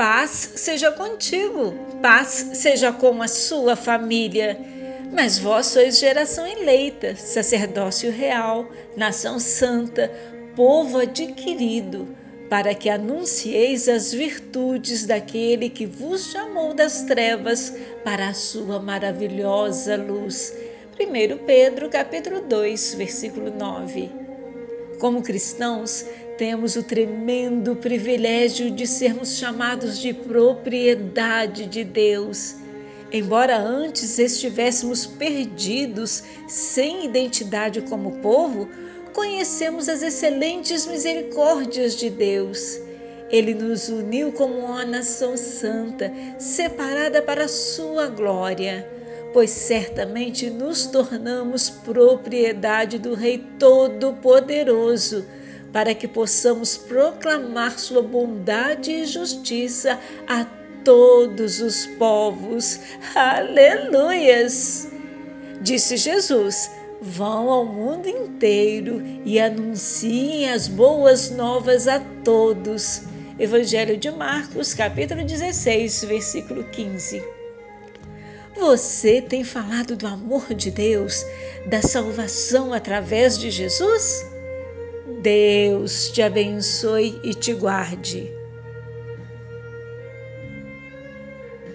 Paz seja contigo, paz seja com a sua família. Mas vós sois geração eleita, sacerdócio real, nação santa, povo adquirido, para que anuncieis as virtudes daquele que vos chamou das trevas para a sua maravilhosa luz. 1 Pedro capítulo 2, versículo 9. Como cristãos, temos o tremendo privilégio de sermos chamados de propriedade de Deus. Embora antes estivéssemos perdidos, sem identidade como povo, conhecemos as excelentes misericórdias de Deus. Ele nos uniu como uma nação santa, separada para a sua glória pois certamente nos tornamos propriedade do Rei Todo-Poderoso, para que possamos proclamar Sua bondade e justiça a todos os povos. Aleluias! Disse Jesus: Vão ao mundo inteiro e anunciem as boas novas a todos. Evangelho de Marcos, capítulo 16, versículo 15. Você tem falado do amor de Deus, da salvação através de Jesus? Deus te abençoe e te guarde.